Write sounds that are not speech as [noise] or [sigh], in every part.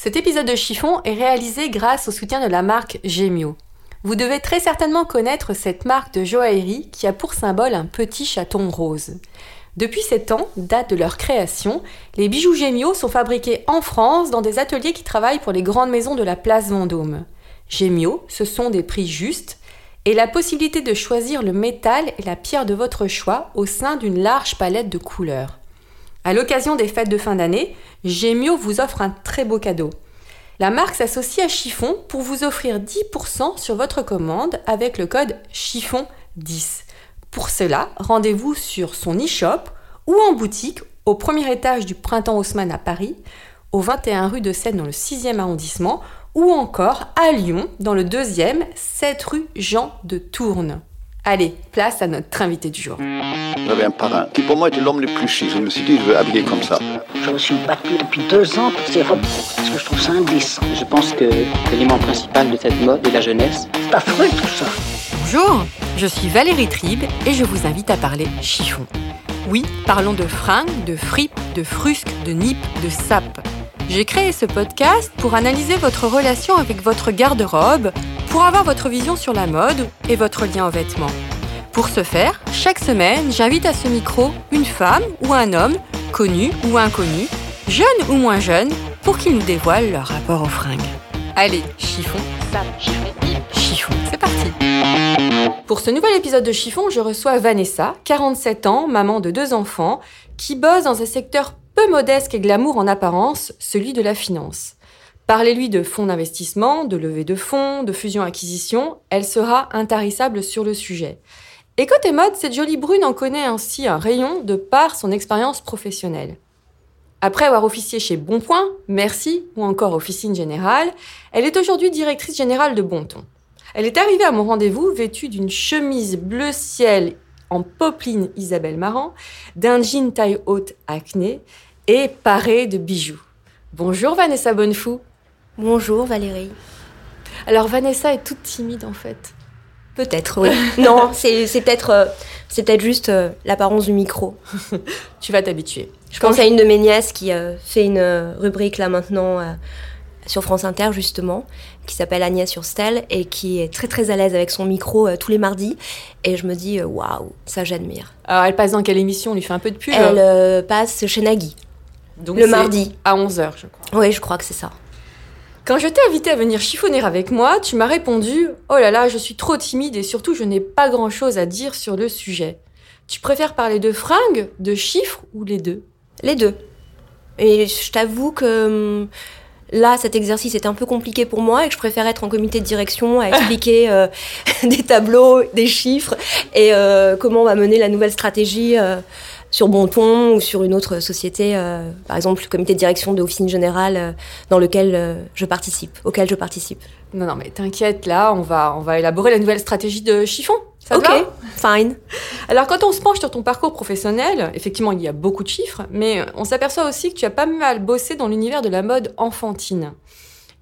Cet épisode de Chiffon est réalisé grâce au soutien de la marque Gemio. Vous devez très certainement connaître cette marque de joaillerie qui a pour symbole un petit chaton rose. Depuis 7 ans, date de leur création, les bijoux Gemio sont fabriqués en France dans des ateliers qui travaillent pour les grandes maisons de la place Vendôme. Gemio, ce sont des prix justes et la possibilité de choisir le métal et la pierre de votre choix au sein d'une large palette de couleurs. À l'occasion des fêtes de fin d'année, Gemio vous offre un très beau cadeau. La marque s'associe à Chiffon pour vous offrir 10% sur votre commande avec le code Chiffon10. Pour cela, rendez-vous sur son e-shop ou en boutique au premier étage du Printemps Haussmann à Paris, au 21 rue de Seine dans le 6e arrondissement ou encore à Lyon dans le 2e, 7 rue Jean de Tourne. Allez, place à notre invité du jour. J'avais un parrain qui pour moi était l'homme le plus chic. Je me suis dit, je veux habiller comme ça. Je me suis battu depuis deux ans pour ces robes parce que je trouve ça indécent. Je pense que l'élément principal de cette mode est la jeunesse. C'est affreux tout ça. Bonjour, je suis Valérie Tribe et je vous invite à parler chiffon. Oui, parlons de fringues, de fripes, de frusques, de nippes, de sapes. J'ai créé ce podcast pour analyser votre relation avec votre garde-robe, pour avoir votre vision sur la mode et votre lien aux vêtements. Pour ce faire, chaque semaine, j'invite à ce micro une femme ou un homme, connu ou inconnu, jeune ou moins jeune, pour qu'ils nous dévoilent leur rapport aux fringues. Allez, chiffon, chiffon, c'est parti Pour ce nouvel épisode de Chiffon, je reçois Vanessa, 47 ans, maman de deux enfants, qui bosse dans un secteur peu modeste et glamour en apparence, celui de la finance. Parlez-lui de fonds d'investissement, de levée de fonds, de fusion-acquisition, elle sera intarissable sur le sujet. Et côté mode, cette jolie brune en connaît ainsi un rayon de par son expérience professionnelle. Après avoir officié chez Bonpoint, Merci ou encore Officine Générale, elle est aujourd'hui directrice générale de Bonton. Elle est arrivée à mon rendez-vous vêtue d'une chemise bleu ciel en popeline Isabelle Marant, d'un jean taille haute acné et parée de bijoux. Bonjour Vanessa Bonnefou. Bonjour Valérie. Alors Vanessa est toute timide en fait. Peut-être, oui. [laughs] non, c'est peut-être euh, c'est peut-être juste euh, l'apparence du micro. [laughs] tu vas t'habituer. Je pense à une de mes nièces qui euh, fait une rubrique là maintenant sur France Inter justement, qui s'appelle Agnès sur Stelle et qui est très très à l'aise avec son micro tous les mardis. Et je me dis, waouh, ça j'admire. Alors elle passe dans quelle émission? On lui fait un peu de pub Elle passe chez Nagui. Donc le mardi. À 11h, je crois. Oui, je crois que c'est ça. Quand je t'ai invité à venir chiffonner avec moi, tu m'as répondu Oh là là, je suis trop timide et surtout je n'ai pas grand chose à dire sur le sujet. Tu préfères parler de fringues, de chiffres ou les deux? Les deux. Et je t'avoue que hum, là, cet exercice est un peu compliqué pour moi et que je préfère être en comité de direction à expliquer [laughs] euh, [laughs] des tableaux, des chiffres et euh, comment on va mener la nouvelle stratégie. Euh, sur Bonton ou sur une autre société, euh, par exemple le comité de direction de Officine Générale euh, dans lequel euh, je participe, auquel je participe. Non, non, mais t'inquiète, là, on va, on va élaborer la nouvelle stratégie de chiffon. Ça ok, fine. Alors, quand on se penche sur ton parcours professionnel, effectivement, il y a beaucoup de chiffres, mais on s'aperçoit aussi que tu as pas mal bossé dans l'univers de la mode enfantine.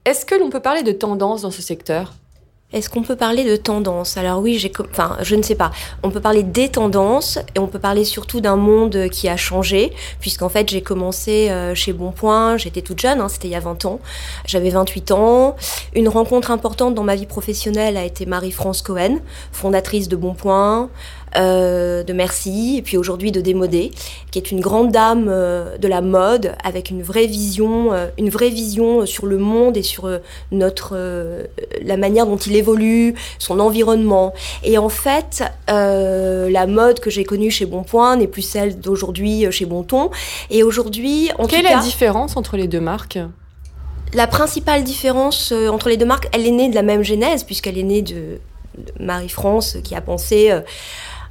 Est-ce que l'on peut parler de tendance dans ce secteur? Est-ce qu'on peut parler de tendance? Alors oui, j'ai, enfin, je ne sais pas. On peut parler des tendances et on peut parler surtout d'un monde qui a changé, puisqu'en fait j'ai commencé euh, chez Bonpoint, j'étais toute jeune, hein, c'était il y a 20 ans, j'avais 28 ans. Une rencontre importante dans ma vie professionnelle a été Marie-France Cohen, fondatrice de Bonpoint, euh, de Merci, et puis aujourd'hui de Démodé, qui est une grande dame euh, de la mode avec une vraie vision, euh, une vraie vision sur le monde et sur notre la manière dont il évolue, son environnement. Et en fait, la mode que j'ai connue chez Bonpoint n'est plus celle d'aujourd'hui chez Bonton. Et aujourd'hui, en quelle est la différence entre les deux marques? La principale différence entre les deux marques, elle est née de la même genèse puisqu'elle est née de Marie-France qui a pensé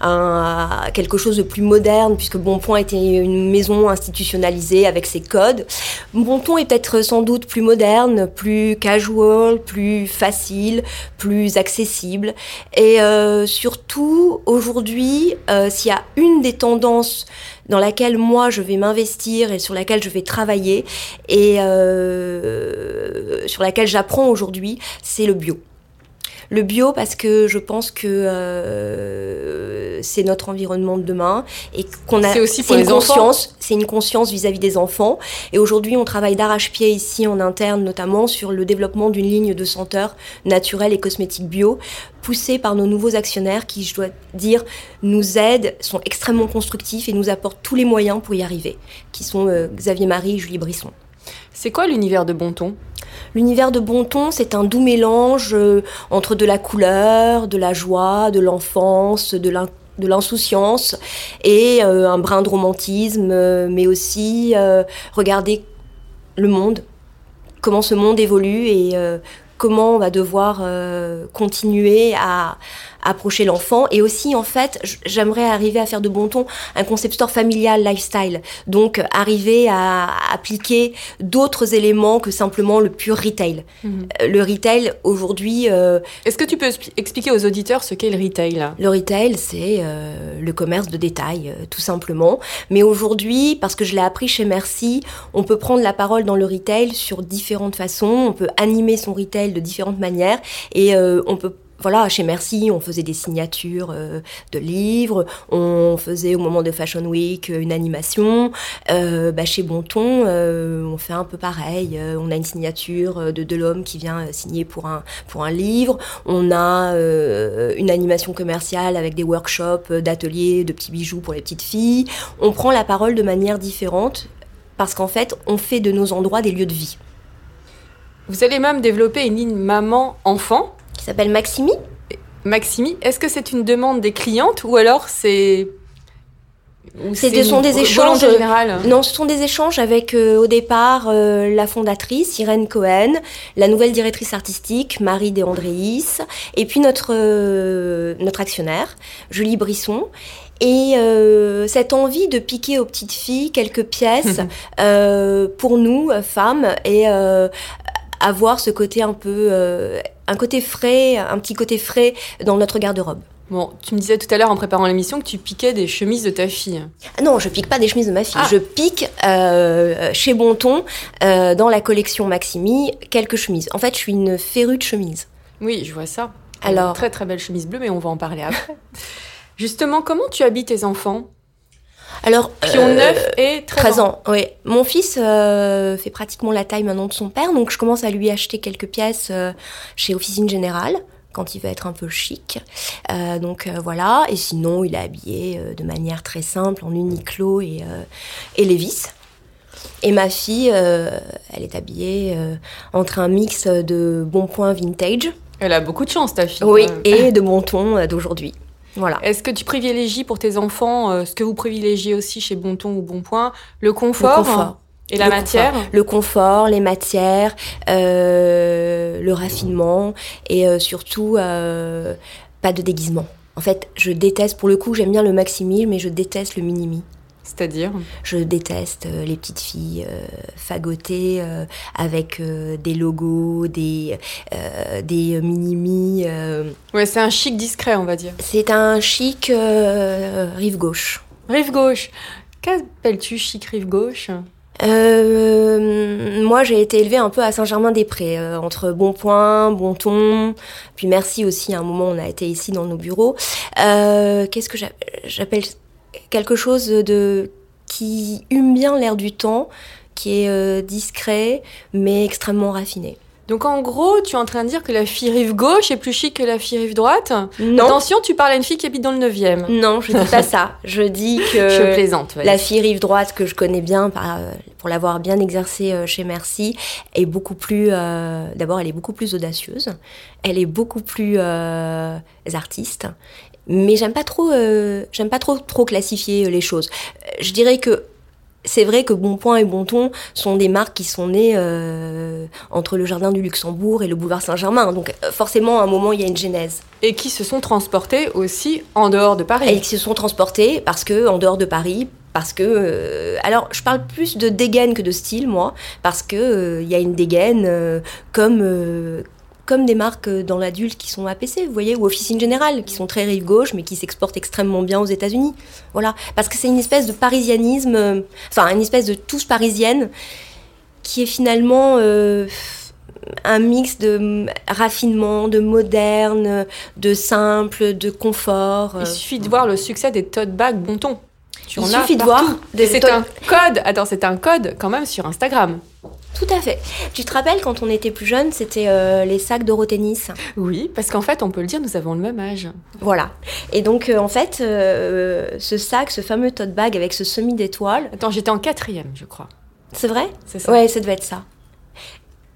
un, quelque chose de plus moderne, puisque Bonpoint était une maison institutionnalisée avec ses codes. Bonton est peut-être sans doute plus moderne, plus casual, plus facile, plus accessible. Et euh, surtout, aujourd'hui, euh, s'il y a une des tendances dans laquelle moi je vais m'investir et sur laquelle je vais travailler et euh, sur laquelle j'apprends aujourd'hui, c'est le bio. Le bio parce que je pense que euh, c'est notre environnement de demain et qu'on a C'est aussi pour une les enfants. conscience, c'est une conscience vis-à-vis des enfants. Et aujourd'hui, on travaille d'arrache-pied ici en interne, notamment sur le développement d'une ligne de senteurs naturelles et cosmétiques bio, poussée par nos nouveaux actionnaires qui, je dois dire, nous aident, sont extrêmement constructifs et nous apportent tous les moyens pour y arriver, qui sont euh, Xavier Marie et Julie Brisson. C'est quoi l'univers de Bonton? L'univers de Bonton, c'est un doux mélange euh, entre de la couleur, de la joie, de l'enfance, de l'in- de l'insouciance et euh, un brin de romantisme, euh, mais aussi regarder le monde, comment ce monde évolue et comment on va devoir continuer à approcher l'enfant. Et aussi, en fait, j'aimerais arriver à faire de Bonton un concept store familial lifestyle. Donc, arriver à appliquer d'autres éléments que simplement le pur retail. Mhm. Euh, Le retail, aujourd'hui, euh, Est-ce que tu peux expli- expliquer aux auditeurs ce qu'est le retail le retail, c'est euh, le commerce de détail, tout simplement. Mais aujourd'hui, parce que je l'ai appris chez Merci, on peut prendre la parole dans le retail sur différentes façons. On peut animer son retail de différentes manières et euh, on peut voilà, chez Merci, on faisait des signatures euh, de livres, on faisait au moment de Fashion Week une animation. Euh, bah, chez Bonton, euh, on fait un peu pareil. Euh, on a une signature de, de l'homme qui vient signer pour un, pour un livre. On a une animation commerciale avec des workshops d'ateliers de petits bijoux pour les petites filles. On prend la parole de manière différente parce qu'en fait, on fait de nos endroits des lieux de vie. Vous allez même développer une ligne maman-enfant. S'appelle Maximi. Maximi, est-ce que c'est une demande des clientes ou alors c'est... C'est des- sont des échanges, Non, ce sont des échanges avec euh, au départ euh, la fondatrice Irène Cohen, la nouvelle directrice artistique Marie De Andréis, et puis notre euh, notre actionnaire Julie Brisson. Et euh, cette envie de piquer aux petites filles quelques pièces [laughs] euh, pour nous femmes et euh, avoir ce côté un peu euh, un côté frais, un petit côté frais dans notre garde-robe. Bon, tu me disais tout à l'heure en préparant l'émission que tu piquais des chemises de ta fille. Non, je pique pas des chemises de ma fille. Ah. Je pique euh, chez Bonton, euh, dans la collection Maximi, quelques chemises. En fait, je suis une férue de chemises. Oui, je vois ça. Alors- Une Très très belle chemise bleue, mais on va en parler après. [laughs] Justement, comment tu habilles tes enfants? Alors, Qui ont euh, 9 et 13, 13 ans, oui. Mon fils euh, fait pratiquement la taille maintenant de son père, donc je commence à lui acheter quelques pièces euh, chez Officine Générale quand il veut être un peu chic. Euh, donc euh, voilà, et sinon il est habillé euh, de manière très simple en Uniqlo et, euh, et Levi's. Et ma fille, euh, elle est habillée euh, entre un mix de Bon Point vintage, Elle a beaucoup de chance, ta fille. oui, et de Bon Ton euh, d'aujourd'hui. Voilà. Est-ce que tu privilégies pour tes enfants euh, ce que vous privilégiez aussi chez Bonton ou Bonpoint Le confort, Le confort. et la Le matière confort. Le confort, les matières, euh, le raffinement et euh, surtout pas de déguisement. En fait, je déteste, pour le coup, j'aime bien le maximi, mais je déteste le minimi. C'est-à-dire Je déteste euh, les petites filles euh, fagotées euh, avec euh, des logos, des, des minimi. Ouais, c'est un chic discret, on va dire. C'est un chic rive gauche. Rive gauche. Qu'appelles-tu chic rive gauche? Euh, moi, j'ai été élevée un peu à Saint-Germain-des-Prés, euh, entre Bonpoint, Bonton, puis Merci aussi. À un moment, on a été ici dans nos bureaux. Euh, Qu'est-ce que j'a- j'appelle quelque chose de qui hume bien l'air du temps, qui est euh, discret mais extrêmement raffiné. Donc en gros, tu es en train de dire que la fille rive gauche est plus chic que la fille rive droite? Non, Attention, tu parles à une fille qui habite dans le 9e. non, je dis pas [laughs] ça. Je dis que Je plaisante. ouais. La fille rive droite que je connais bien euh, pour l'avoir bien exercée euh, chez Merci est beaucoup plus. euh, D'abord, elle est beaucoup plus audacieuse. Elle est beaucoup plus euh, artiste. Mais j'aime pas trop. euh, j'aime pas trop trop classifier euh, les choses. Je dirais que c'est vrai que Bonpoint et Bonton sont des marques qui sont nées euh, entre le jardin du Luxembourg et le boulevard Saint-Germain. Donc forcément, à un moment, il y a une genèse. Et qui se sont transportés aussi en dehors de Paris. Et qui se sont transportés parce que en dehors de Paris, parce que euh, alors je parle plus de dégaine que de style moi parce que euh, il y a une dégaine comme comme des marques euh, dans l'adulte qui sont APC, vous voyez, ou Officine Générale, qui sont très rive gauche, mais qui s'exportent extrêmement bien aux États-Unis. Voilà, parce que c'est une espèce de parisianisme, euh, enfin une espèce de touche parisienne, qui est finalement euh, un mix de mm, raffinement, de moderne, de simple, de confort. Il suffit de voir le succès des tote bags Bonton. Tu Il en as suffit de voir des c'est un code. Attends, c'est un code quand même sur Instagram. Tout à fait. Tu te rappelles quand on était plus jeune, c'était euh, les sacs d'Eurotennis. Oui, parce qu'en fait, on peut le dire, nous avons le même âge. Voilà. Et donc, euh, en fait, euh, ce sac, ce fameux tote bag avec ce semi d'étoiles, Attends, j'étais en quatrième, je crois. c'est vrai? C'est ça. Ouais, ça devait être ça.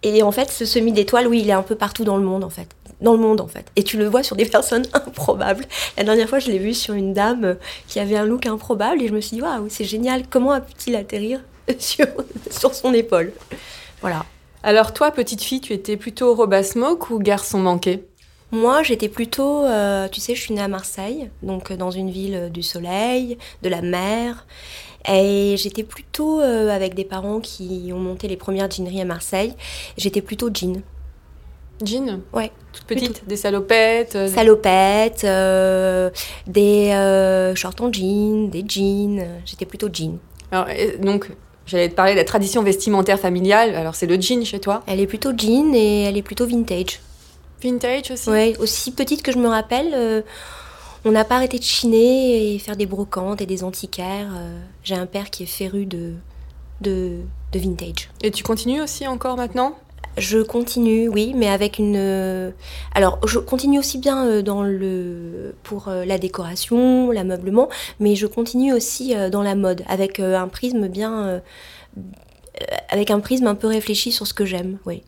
Et en fait, ce semi d'étoiles, oui, il est un peu partout dans le monde, en fait. Dans le monde, en fait. Et tu le vois sur des [laughs] personnes improbables. La dernière fois, je l'ai vu sur une dame qui avait un look improbable et je me suis dit, waouh, c'est génial. Comment a pu-t-il atterrir sur, sur son épaule Voilà. Alors toi, petite fille, tu étais plutôt robe à smoke ou garçon manqué? Moi, j'étais plutôt, euh, tu sais, je suis née à Marseille, donc euh, dans une ville euh, du soleil, de la mer. Et j'étais plutôt euh, avec des parents qui ont monté les premières jeaneries à Marseille. J'étais plutôt jean. Jean? Ouais. Toute petite, des salopettes euh, Salopettes, euh, des euh, shorts en jean, des jeans. J'étais plutôt jean. Alors, donc, j'allais te parler de la tradition vestimentaire familiale. Alors, c'est le jean chez toi? Elle est plutôt jean et elle est plutôt vintage. Vintage aussi? Ouais, aussi petite que je me rappelle, euh, on n'a pas arrêté de chiner et faire des brocantes et des antiquaires. euh, J'ai un père qui est féru de, de, de vintage. Et tu continues aussi encore maintenant? Je continue, oui, mais avec une. euh, Alors, je continue aussi bien euh, dans le pour euh, la décoration, l'ameublement, mais je continue aussi dans la mode avec un prisme bien, avec un prisme un peu réfléchi sur ce que j'aime, oui.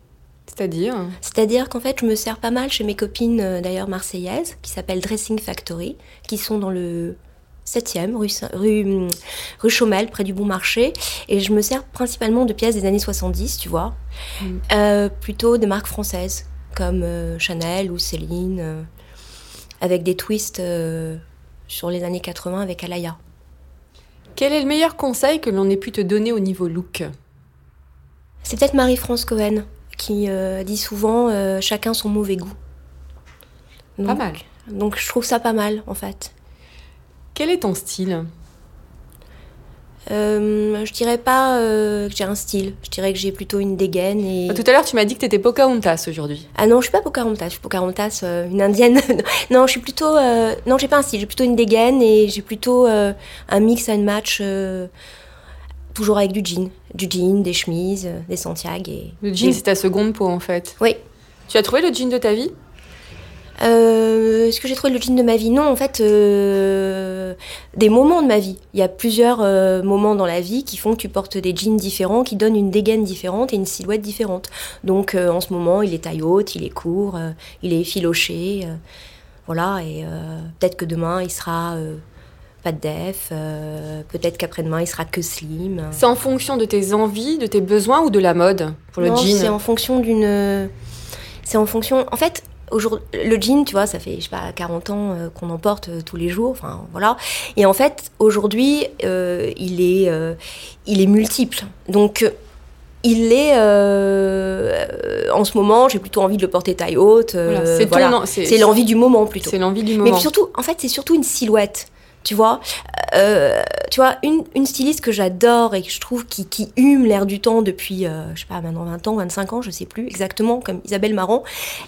C'est-à-dire? C'est-à-dire qu'en fait, je me sers pas mal chez mes copines, d'ailleurs marseillaises, qui s'appellent Dressing Factory, qui sont dans le 7e, rue, Saint- rue, rue Chaumel, près du Bon Marché. Et je me sers principalement de pièces des années 70, tu vois. Mm. Euh, plutôt des marques françaises, comme euh, Chanel ou Céline, euh, avec des twists sur les années 80 avec Alaya. Quel est le meilleur conseil que l'on ait pu te donner au niveau look? C'est peut-être Marie-France Cohen qui dit souvent chacun son mauvais goût. Pas mal. Donc je trouve ça pas mal en fait. Quel est ton style Euh, je dirais pas euh, que j'ai un style. Je dirais que j'ai plutôt une dégaine et. Tout à l'heure, tu m'as dit que tu étais Pocahontas aujourd'hui. Ah non, je suis pas Pocahontas. Je suis Pocahontas, euh, une indienne. [laughs] non, je suis plutôt. Non, j'ai pas un style. J'ai plutôt une dégaine et j'ai plutôt un mix and match. Toujours avec du jean. Du jean, des chemises, des Santiago et. Le jean, c'est ta seconde peau en fait. Oui. Tu as trouvé le jean de ta vie? Euh, Est-ce que j'ai trouvé le jean de ma vie Non, en fait, euh, des moments de ma vie. Il y a plusieurs euh, moments dans la vie qui font que tu portes des jeans différents, qui donnent une dégaine différente et une silhouette différente. Donc, en ce moment, il est taille haute, il est court, il est effiloché. euh, voilà, et peut-être que demain, il sera pas de def. euh, peut-être qu'après-demain, il sera que slim. C'est en fonction de tes envies, de tes besoins ou de la mode pour le Non, jean? C'est en fonction d'une. C'est en fonction. En fait, aujourd'hui, le jean, tu vois, ça fait, je sais pas, 40 ans euh, qu'on en porte euh, tous les jours. Enfin, voilà. Et en fait, aujourd'hui, euh, il, est, il est multiple. Donc. Il est euh, en ce moment, j'ai plutôt envie de le porter taille haute. euh, Voilà, c'est voilà. l'envie du moment plutôt. C'est l'envie du Mais moment. surtout, en fait, c'est surtout une silhouette. Tu vois, Euh, tu vois une, une styliste que j'adore et que je trouve qui, qui hume l'air du temps depuis, euh, je sais pas, maintenant 20 ans, 25 ans, je sais plus exactement, comme Isabelle Marant,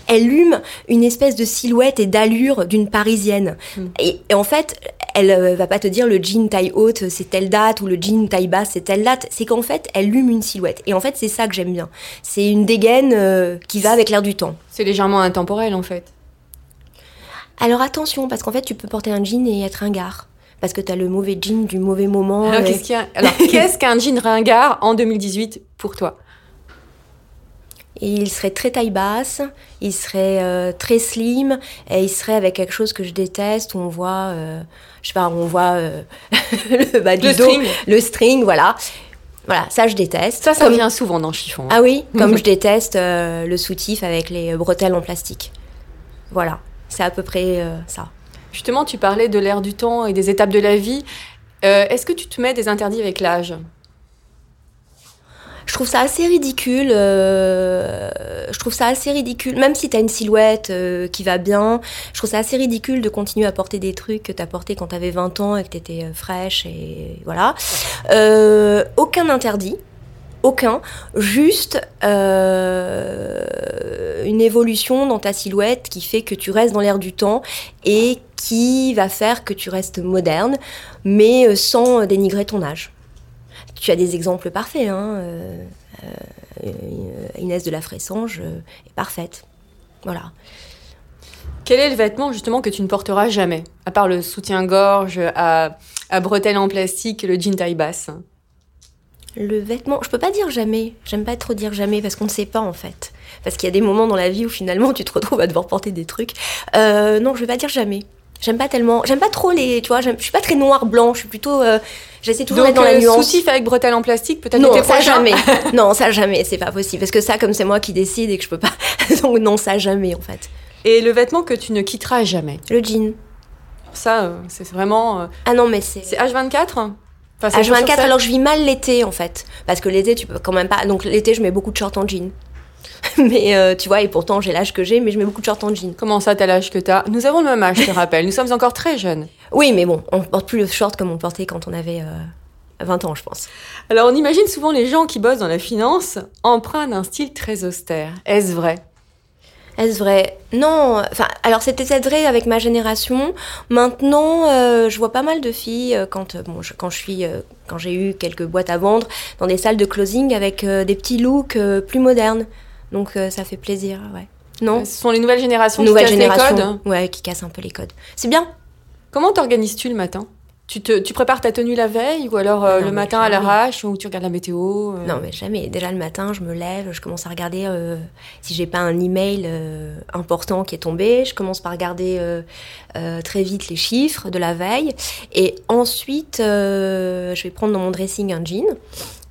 elle hume une espèce de silhouette et d'allure d'une parisienne. Mm. Et, et en fait, elle euh, va pas te dire le jean taille haute c'est telle date ou le jean taille basse c'est telle date. C'est qu'en fait, elle hume une silhouette. Et en fait, c'est ça que j'aime bien. C'est une dégaine euh, qui va avec l'air du temps. C'est légèrement intemporel en fait. Alors attention, parce qu'en fait, tu peux porter un jean et être ringard. Parce que t'as le mauvais jean du mauvais moment. Alors, et- qu'est-ce [laughs] qu'un jean ringard en 2018 pour toi il serait très taille basse, il serait euh, très slim et il serait avec quelque chose que je déteste où on voit, euh, je sais pas, on voit euh, [laughs] le bas du Le dos, string. le string, voilà. Voilà, ça je déteste. Ça, ça Comme- vient souvent dans le chiffon. hein. Ah oui, comme [laughs] je déteste le soutif avec les bretelles en plastique. Voilà, c'est à peu près euh, ça. Justement, tu parlais de l'ère du temps et des étapes de la vie. Euh, Est-ce que tu te mets des interdits avec l'âge? Je trouve ça assez ridicule. euh, je trouve ça assez ridicule, même si t'as une silhouette euh, qui va bien. Je trouve ça assez ridicule de continuer à porter des trucs que t'as portés quand t'avais 20 ans et que t'étais euh, fraîche et voilà. Aucun interdit. Aucun, juste euh, une évolution dans ta silhouette qui fait que tu restes dans l'air du temps et qui va faire que tu restes moderne, mais euh, sans dénigrer ton âge. Tu as des exemples parfaits. Hein. euh, Inès de la Fressange est parfaite. Voilà. Quel est le vêtement justement que tu ne porteras jamais À part le soutien-gorge à, à bretelles en plastique le jean taille basse? Le vêtement, je peux pas dire jamais. J'aime pas trop dire jamais parce qu'on ne sait pas en fait. Parce qu'il y a des moments dans la vie où finalement tu te retrouves à devoir porter des trucs. Euh, non, je vais pas dire jamais. J'aime pas tellement. J'aime pas trop les. Tu vois, je suis pas très noir blanc. Je suis plutôt. euh, J'essaie toujours d'être dans la euh, nuance. soutif avec bretelles en plastique, peut-être Non, ça jamais. [laughs] non, ça jamais. C'est pas possible. Parce que ça, comme c'est moi qui décide et que je peux pas. [laughs] Donc non, ça jamais en fait. Et le vêtement que tu ne quitteras jamais? Le jean. Ça, euh, c'est vraiment. Ah non, mais c'est. c'est H24 Enfin, c'est jour sur H24, sept alors je vis mal l'été en fait. Parce que l'été, tu peux quand même pas. Donc l'été, je mets beaucoup de shorts en jean. [laughs] mais euh, tu vois, et pourtant j'ai l'âge que j'ai, mais je mets beaucoup de shorts en jean. Comment ça, t'as l'âge que t'as? Nous avons le même âge, je te [laughs] rappelle. Nous sommes encore très jeunes. Oui, mais bon, on porte plus le short comme on portait quand on avait euh, 20 ans, je pense. Alors, on imagine souvent les gens qui bossent dans la finance empruntent d'un style très austère. Est-ce vrai? Est-ce vrai? Non. Enfin, alors c'était vrai avec ma génération. Maintenant, euh, je vois pas mal de filles euh, quand, euh, bon, je, quand je suis, euh, quand j'ai eu quelques boîtes à vendre dans des salles de closing avec des petits looks plus modernes. Donc ça fait plaisir, ouais. Non? Ce sont les nouvelles générations Nouvelle qui cassent les codes. ouais, qui casse un peu les codes. C'est bien. Comment t'organises-tu le matin? Tu, te, tu prépares ta tenue la veille ou alors euh, Non, le matin à l'arrache ou tu regardes la météo euh, Non, mais jamais. Déjà le matin, je me lève, je commence à regarder euh, si j'ai pas un email important qui est tombé. Je commence par regarder très vite les chiffres de la veille. Et ensuite, je vais prendre dans mon dressing un jean.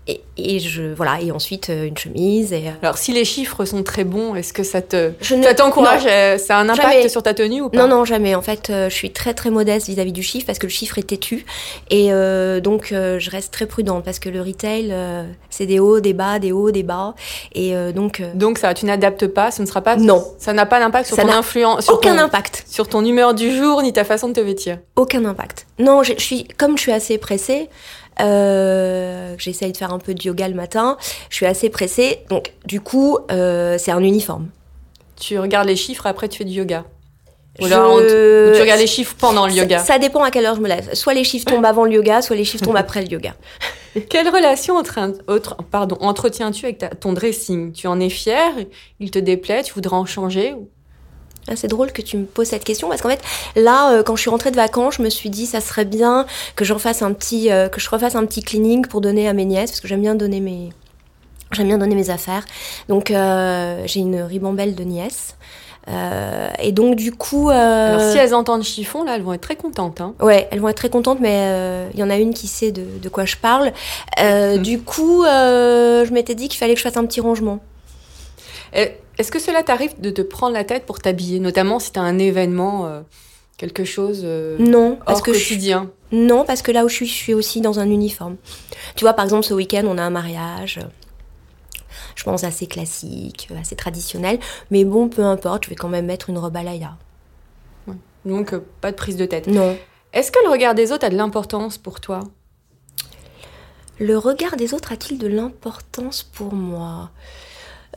Et, et je voilà et ensuite euh, une chemise et euh, Alors, si les chiffres sont très bons, est-ce que ça te je ça t'encourage euh, Ça a un impact Jamais. sur ta tenue ou pas Non, non, jamais. En fait, je suis très, très modeste vis-à-vis du chiffre parce que le chiffre est têtu. Et euh, donc, je reste très prudente parce que le retail, euh, c'est des hauts, des bas, des hauts, des bas. Et euh, donc, Donc, ça, tu n'adaptes pas, ce ne sera pas. Non. Ça n'a pas d'impact sur Ça ton influence, aucun ton, impact. sur ton humeur du jour ni ta façon de te vêtir. Aucun impact. Non, je je suis, comme je suis assez pressée, euh, j'essaye de faire un peu de yoga le matin, je suis assez pressée. Donc, du coup, euh, c'est un uniforme. Tu regardes les chiffres, après tu fais du yoga. Ou Je- alors, tu regardes les chiffres pendant le yoga. Ça, dépend à quelle heure je me lève. Soit les chiffres tombent avant le yoga, soit les chiffres tombent [laughs] après le yoga. Quelle relation entre- autre- pardon, entretiens-tu avec ta- ton dressing? Tu en es fier Il te déplaît? Tu voudrais en changer? C'est drôle que tu me poses cette question parce qu'en fait, là, euh, quand je suis rentrée de vacances, je me suis dit ça serait bien que j'en fasse un petit, euh, que je refasse un petit cleaning pour donner à mes nièces parce que j'aime bien donner mes, j'aime bien donner mes affaires. Donc euh, j'ai une ribambelle de nièces Euh, et donc du coup, euh, Alors, si elles entendent chiffon, là, elles vont être très contentes. Hein. ouais, elles vont être très contentes, mais il y en a une qui sait de, de quoi je parle. Mhm. Du coup, je m'étais dit qu'il fallait que je fasse un petit rangement. Et Est-ce que cela t'arrive de te prendre la tête pour t'habiller, notamment si tu as un événement, euh, quelque chose euh, Non, parce que je suis quotidien? Non, parce que là où je suis, je suis aussi dans un uniforme. Tu vois, par exemple, ce week-end, on a un mariage. Je pense assez classique, assez traditionnel. Mais bon, peu importe, je vais quand même mettre une robe à Laïa. Donc, euh, pas de prise de tête. Non. Est-ce que le regard des autres a de l'importance pour toi? Le regard des autres a-t-il de l'importance pour moi?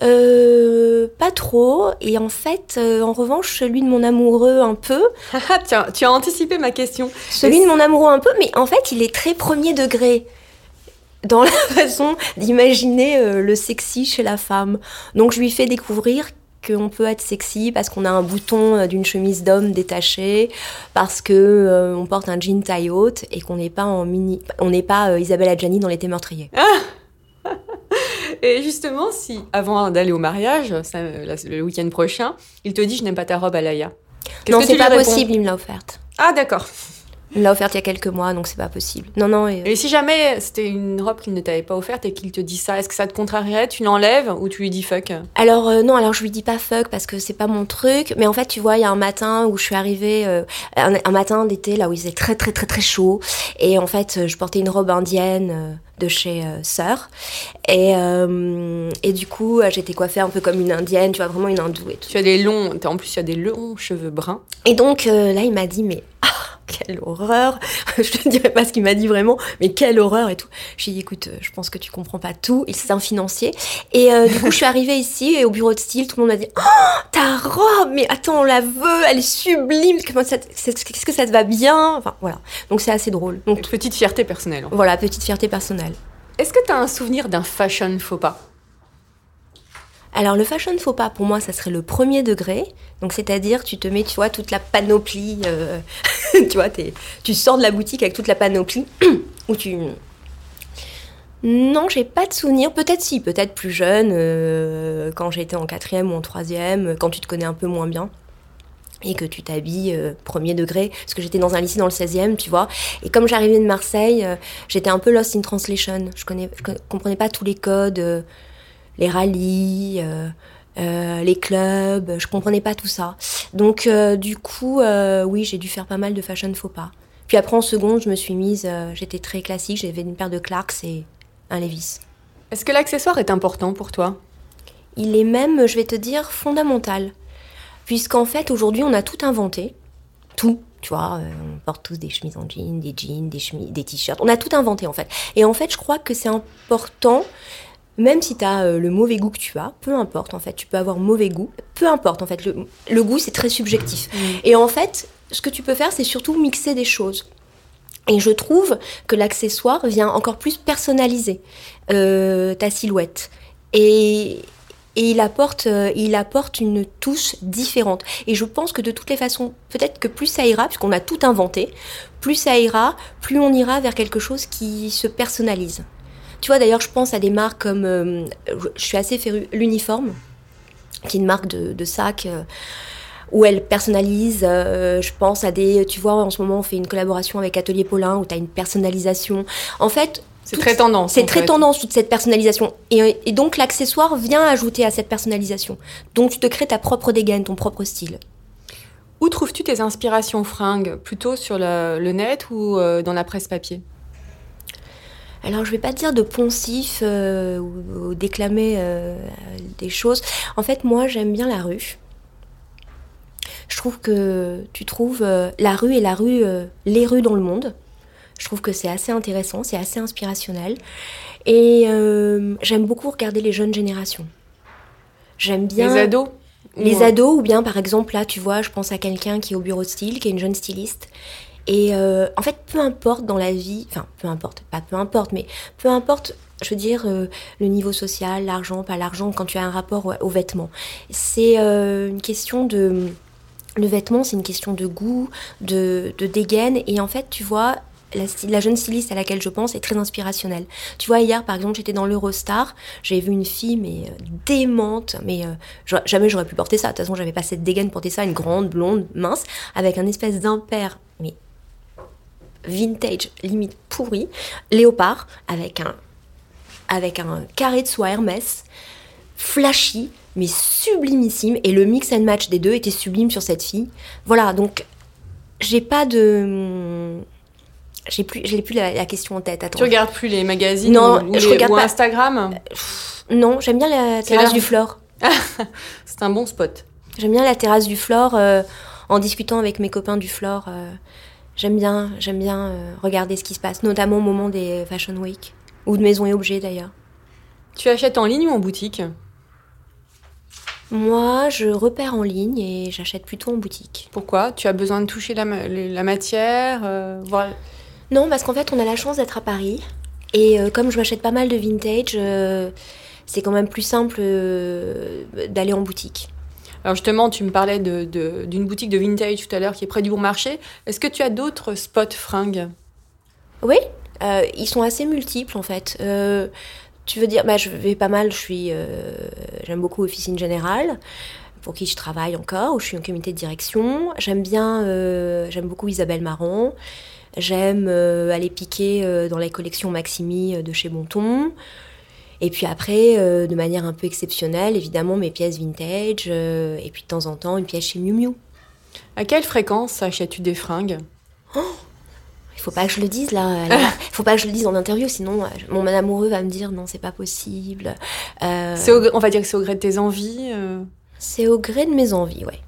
Euh, pas trop. Et en fait, euh, en revanche, celui de mon amoureux un peu. [laughs] Ah, Tiens, tu as anticipé ma question. Celui de mon amoureux un peu, mais en fait, il est très premier degré dans la [laughs] façon d'imaginer euh, le sexy chez la femme. Donc, je lui fais découvrir qu'on peut être sexy parce qu'on a un bouton euh, d'une chemise d'homme détaché, parce que euh, on porte un jean taille haute et qu'on n'est pas en mini, on n'est pas euh, Isabelle Adjani dans l'été meurtrier. Et justement, si avant d'aller au mariage, ça, le week-end prochain, il te dit je n'aime pas ta robe à Laïa. Qu'est-ce Non, que c'est pas réponds possible, il me l'a offerte. Ah d'accord. Il l'a offerte il y a quelques mois, donc c'est pas possible. Non, non, et- Et si jamais c'était une robe qu'il ne t'avait pas offerte et qu'il te dit ça, est-ce que ça te contrarierait Tu l'enlèves ou tu lui dis fuck? Alors euh, non, alors je lui dis pas fuck parce que c'est pas mon truc. Mais en fait, tu vois, il y a un matin où je suis arrivée, euh, un, un matin d'été là où il faisait très très très très chaud, et en fait, euh, je portais une robe indienne euh, de chez euh, Sœur, et euh, et du coup, euh, j'étais coiffée un peu comme une indienne, tu vois, vraiment une hindoue et tout. Tu as des longs, en plus tu as des longs cheveux bruns. Et donc euh, là, il m'a dit mais ah, quelle horreur [laughs] Je te dirais pas ce qu'il m'a dit vraiment, mais quelle horreur et tout. J'ai dit écoute, euh, je pense que tu comprends pas tout. Il c'est un financier. Et euh, du coup, je suis arrivée ici et au bureau de style, tout le monde m'a dit oh ta robe, mais attends, on la veut, elle est sublime. Comment ça, te- c'est- qu'est-ce que ça te va bien? Enfin voilà. Donc c'est assez drôle. Donc Donc petite fierté personnelle. voilà, petite fierté personnelle. Est-ce que tu as un souvenir d'un fashion faux pas? Alors le fashion faux pas, pour moi, ça serait le premier degré. Donc c'est-à-dire, tu te mets, tu vois, toute la panoplie, euh, [laughs] tu vois, tu sors de la boutique avec toute la panoplie, [clears throat] où tu... Non, j'ai pas de souvenir. Peut-être si, peut-être plus jeune, euh, quand j'étais en quatrième ou en troisième, quand tu te connais un peu moins bien. Et que tu t'habilles euh, premier degré, parce que j'étais dans un lycée dans le 16e, tu vois. Et comme j'arrivais de Marseille, euh, j'étais un peu lost in translation. Je, connais, je co- comprenais pas tous les codes, les rallyes, euh, les clubs, je comprenais pas tout ça. Donc euh, du coup, euh, oui, j'ai dû faire pas mal de fashion faux pas. Puis après en seconde, je me suis mise, j'étais très classique, j'avais une paire de Clarks et un Levi's. Est-ce que l'accessoire est important pour toi? Il est même, je vais te dire, fondamental. Puisqu'en fait, aujourd'hui, on a tout inventé. Tout. Tu vois, on porte tous des chemises en jean, des jeans, des, chemises, des t-shirts. On a tout inventé, en fait. Et en fait, je crois que c'est important, même si tu as le mauvais goût que tu as, peu importe, en fait. Tu peux avoir mauvais goût. Peu importe, en fait. Le, le goût, c'est très subjectif. Et en fait, ce que tu peux faire, c'est surtout mixer des choses. Et je trouve que l'accessoire vient encore plus personnaliser euh, ta silhouette. Et, et il apporte, euh, il apporte une touche différente. Et je pense que de toutes les façons, peut-être que plus ça ira, puisqu'on a tout inventé, plus ça ira, plus on ira vers quelque chose qui se personnalise. Tu vois, d'ailleurs, je pense à des marques comme, euh, je suis assez férue, l'uniforme, qui est une marque de, de sac. euh, où elle personnalise. euh, je pense à des. Tu vois, en ce moment, on fait une collaboration avec Atelier Paulin où tu as une personnalisation. En fait, C'est très tendance. c'est très fait. tendance toute cette personnalisation. Et, et donc l'accessoire vient ajouter à cette personnalisation. Donc tu te crées ta propre dégaine, ton propre style. Où trouves-tu tes inspirations fringues? Plutôt sur le, le net ou euh, dans la presse papier? Alors je vais pas dire de poncif euh, ou, ou déclamer euh, des choses. En fait, moi j'aime bien la rue. Je trouve que tu trouves euh, la rue et la rue, les rues dans le monde. Je trouve que c'est assez intéressant, c'est assez inspirationnel. Et j'aime beaucoup regarder les jeunes générations. J'aime bien. Les ados Les ados, ou bien par exemple, là, tu vois, je pense à quelqu'un qui est au bureau de style, qui est une jeune styliste. Et euh, en fait, peu importe dans la vie, enfin, peu importe, pas peu importe, mais peu importe, je veux dire, euh, le niveau social, l'argent, pas l'argent, quand tu as un rapport au- aux vêtements. C'est euh, une question de. Le vêtement, c'est une question de goût, de, de dégaine. Et en fait, tu vois, la, jeune styliste à laquelle je pense est très inspirationnelle. Tu vois, hier, par exemple, j'étais dans l'Eurostar, j'ai vu une fille, mais démente, mais jamais j'aurais pu porter ça. De toute façon, j'avais pas cette dégaine pour porter ça, une grande, blonde, mince, avec un espèce d'impair, mais vintage, limite pourri, léopard, avec un, avec un carré de soie Hermès, flashy, mais sublimissime. Et le mix and match des deux était sublime sur cette fille. Voilà, donc j'ai pas de. J'ai plus, j'ai plus la, la question en tête. Attends. Tu regardes plus les magazines Non, ou, je les- regarde ou pas. Instagram Non, j'aime bien la terrasse du Flore. [laughs] C'est un bon spot. J'aime bien la terrasse du Flore euh, en discutant avec mes copains du Flore. euh, j'aime bien, j'aime bien euh, regarder ce qui se passe, notamment au moment des Fashion Week ou de Maison et Objets d'ailleurs. Tu achètes en ligne ou en boutique? Moi, je repère en ligne et j'achète plutôt en boutique. Pourquoi? Tu as besoin de toucher la, ma- les- la matière euh, voir- Non, parce qu'en fait, on a la chance d'être à Paris. Et euh, comme je m'achète pas mal de vintage, euh, c'est quand même plus simple d'aller en boutique. Alors justement, tu me parlais d'une boutique de vintage tout à l'heure qui est près du bon marché. Est-ce que tu as d'autres spots fringues? Oui, euh, ils sont assez multiples en fait. Euh, Tu veux dire, bah, je vais pas mal, je suis, euh, j'aime beaucoup Officine Générale, pour qui je travaille encore, où je suis en comité de direction. J'aime bien, j'aime beaucoup Isabelle Marron. J'aime aller piquer dans les collections Maximi de chez Bonton. Et puis après, euh, de manière un peu exceptionnelle, évidemment, mes pièces vintage. euh, et puis de temps en temps, une pièce chez Miu Miu. À quelle fréquence achètes-tu des fringues? Il faut pas que je le dise là. Il [laughs] faut pas que je le dise en interview, sinon euh, mon amoureux va me dire non, c'est pas possible. Euh, au On va dire que c'est au gré de tes envies. c'est au gré de mes envies, ouais.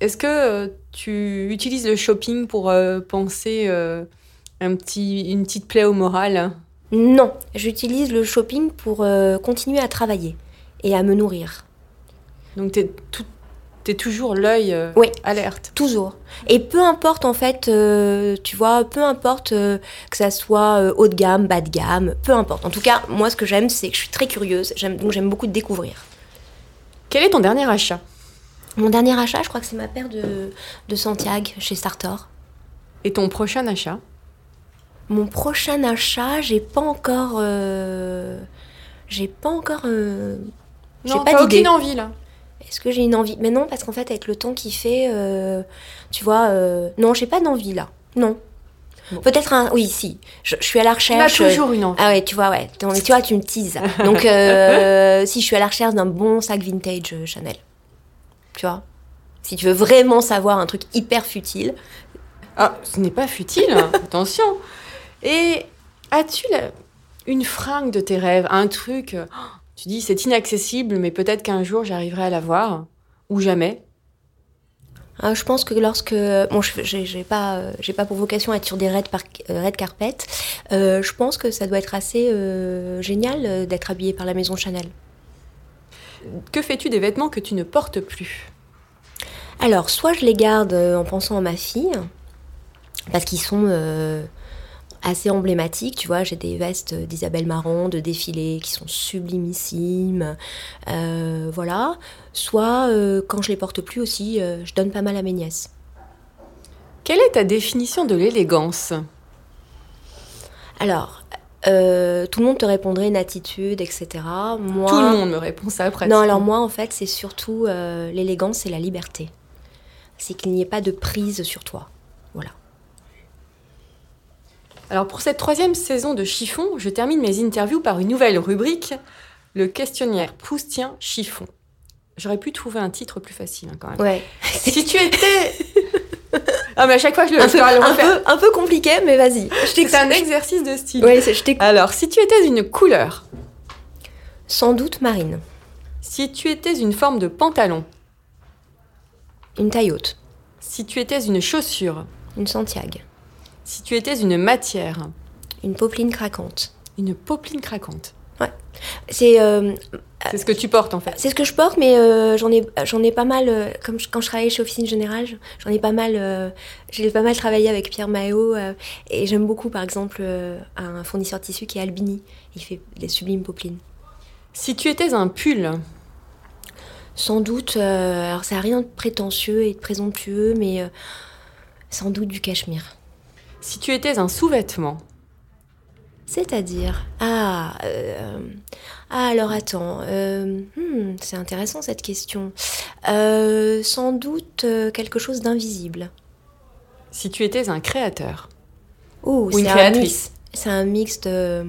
Est-ce que tu utilises le shopping pour penser un petit, une petite plaie au moral? Non, j'utilise le shopping pour euh, continuer à travailler et à me nourrir. Donc t'es tout- t'es toujours l'œil euh, Oui. alerte. Toujours. Et peu importe en fait, euh, tu vois, peu importe que ça soit haut de gamme, bas de gamme, peu importe. En tout cas, moi ce que j'aime, c'est que je suis très curieuse, donc j'aime beaucoup découvrir. Quel est ton dernier achat? Mon dernier achat, je crois que c'est ma paire de, de Santiago chez Sartor. Et ton prochain achat? Mon prochain achat, j'ai pas encore. euh, j'ai pas encore. euh, j'ai Non, pas aucune envie là. Est-ce que j'ai une envie? Mais non, parce qu'en fait, avec le temps qui fait, euh, tu vois, euh, non, j'ai pas d'envie là. Non. Bon. Peut-être un. Oui, si. Je, je suis à la On a recherche. toujours une envie. Ah ouais, tu vois, ouais. Mais tu vois, tu me teases. Donc, euh, [laughs] si je suis à la recherche d'un bon sac vintage Chanel. Tu vois? Si tu veux vraiment savoir un truc hyper futile. Ah, ce n'est pas futile, hein, attention. Et as-tu la- une fringue de tes rêves, un truc, euh, tu dis c'est inaccessible, mais peut-être qu'un jour j'arriverai à l'avoir, ou jamais? Euh, je pense que lorsque bon, je- j'ai pas, euh, j'ai pas pour vocation à être sur des red, par, euh, red carpet. je pense que ça doit être assez génial d'être habillé par la maison Chanel. Que fais-tu des vêtements que tu ne portes plus? Alors, soit je les garde en pensant à ma fille, parce qu'ils sont assez emblématiques. Tu vois, j'ai des vestes d'Isabelle Marant, de défilé, qui sont sublimissimes. Euh, voilà. Soit, euh, quand je les porte plus aussi, euh, je donne pas mal à mes nièces. Quelle est ta définition de l'élégance? Alors, euh, tout le monde te répondrait une attitude, etc. Moi, Tout le monde me répond ça après. Non, alors moi, en fait, c'est surtout euh, l'élégance, c'est la liberté. C'est qu'il n'y ait pas de prise sur toi. Voilà. Alors pour cette troisième saison de Chiffon, je termine mes interviews par une nouvelle rubrique, le questionnaire Proustien Chiffon. J'aurais pu trouver un titre plus facile hein, quand même. Ouais. [laughs] Si tu étais... ah mais à chaque fois je le, un, je peu, le un, peu, un peu compliqué, mais vas-y. C'est un exercice de style. Je. Alors, si tu étais une couleur, Sans doute marine. si tu étais une forme de pantalon, Une taille haute. si tu étais une chaussure, Une Santiago. Si tu étais une matière, Une popeline craquante. une popeline craquante. C'est euh, C'est ce que tu portes en fait. c'est ce que je porte, mais euh, j'en ai, j'en ai pas mal. euh, comme je- quand je travaillais chez Officine Générale, j'en ai pas mal. euh, j'ai pas mal travaillé avec Pierre euh, et j'aime beaucoup, par exemple, euh, un fournisseur de tissu qui est Albini. Il fait des sublimes popelines. Si tu étais un pull, Sans doute, euh, alors ça n'a rien de prétentieux et de présomptueux, mais euh, sans doute du cachemire. Si tu étais un sous-vêtement, C'est-à-dire Ah, euh, ah, alors attends. euh, hmm, c'est intéressant cette question. Euh, sans doute quelque chose d'invisible. si tu étais un créateur, Ou une créatrice. C'est un mix de.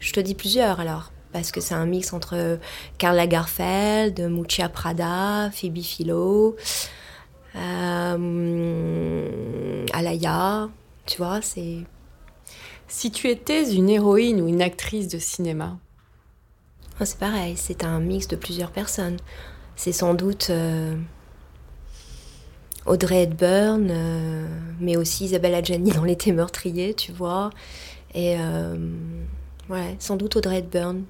Je te dis plusieurs alors. Parce que c'est un mix entre Karl Lagerfeld, Muccia Prada, Phoebe Philo, euh, Alaya. Tu vois, c'est. si tu étais une héroïne ou une actrice de cinéma, Ah, c'est pareil, c'est un mix de plusieurs personnes. C'est sans doute euh, Audrey Hepburn, euh, mais aussi Isabelle Adjani dans L'été meurtrier, tu vois. Et euh, ouais, sans doute Audrey Hepburn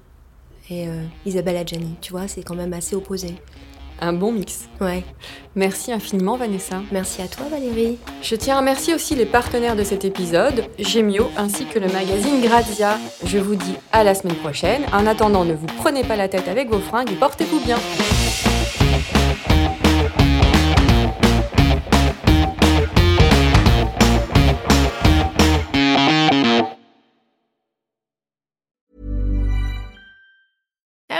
et Isabelle Adjani, tu vois, c'est quand même assez opposé. Un bon mix. Ouais, Merci infiniment Vanessa. merci à toi Valérie. Je tiens à remercier aussi les partenaires de cet épisode, Gemio ainsi que le magazine Grazia. Je vous dis à la semaine prochaine. En attendant, ne vous prenez pas la tête avec vos fringues et portez-vous bien.